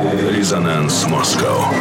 Резонанс Москва.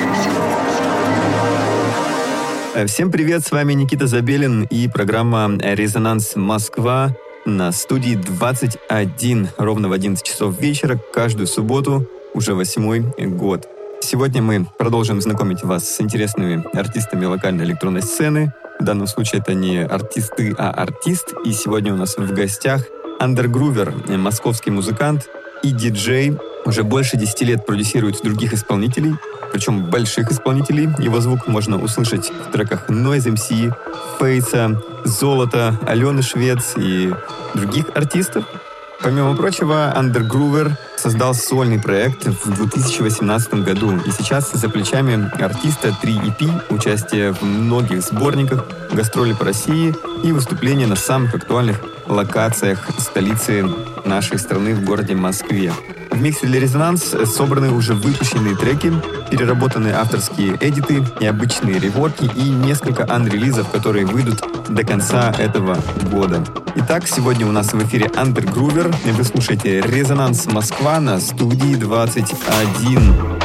Всем привет, с вами Никита Забелин и программа «Резонанс Москва» на студии 21, ровно в 11 часов вечера, каждую субботу, уже восьмой год. Сегодня мы продолжим знакомить вас с интересными артистами локальной электронной сцены. В данном случае это не артисты, а артист. И сегодня у нас в гостях Андергрувер, московский музыкант и диджей. Уже больше 10 лет продюсирует других исполнителей, причем больших исполнителей. Его звук можно услышать в треках Noise MC, Фейса, Золото, Алены Швец и других артистов. Помимо прочего, Undergroover создал сольный проект в 2018 году, и сейчас за плечами артиста 3 EP, участие в многих сборниках, гастроли по России и выступления на самых актуальных локациях столицы нашей страны в городе Москве. В миксе для «Резонанс» собраны уже выпущенные треки, переработанные авторские эдиты, необычные реворки и несколько анрелизов, которые выйдут до конца этого года. Итак, сегодня у нас в эфире Андергрувер. Вы слушаете «Резонанс Москва» на студии 21.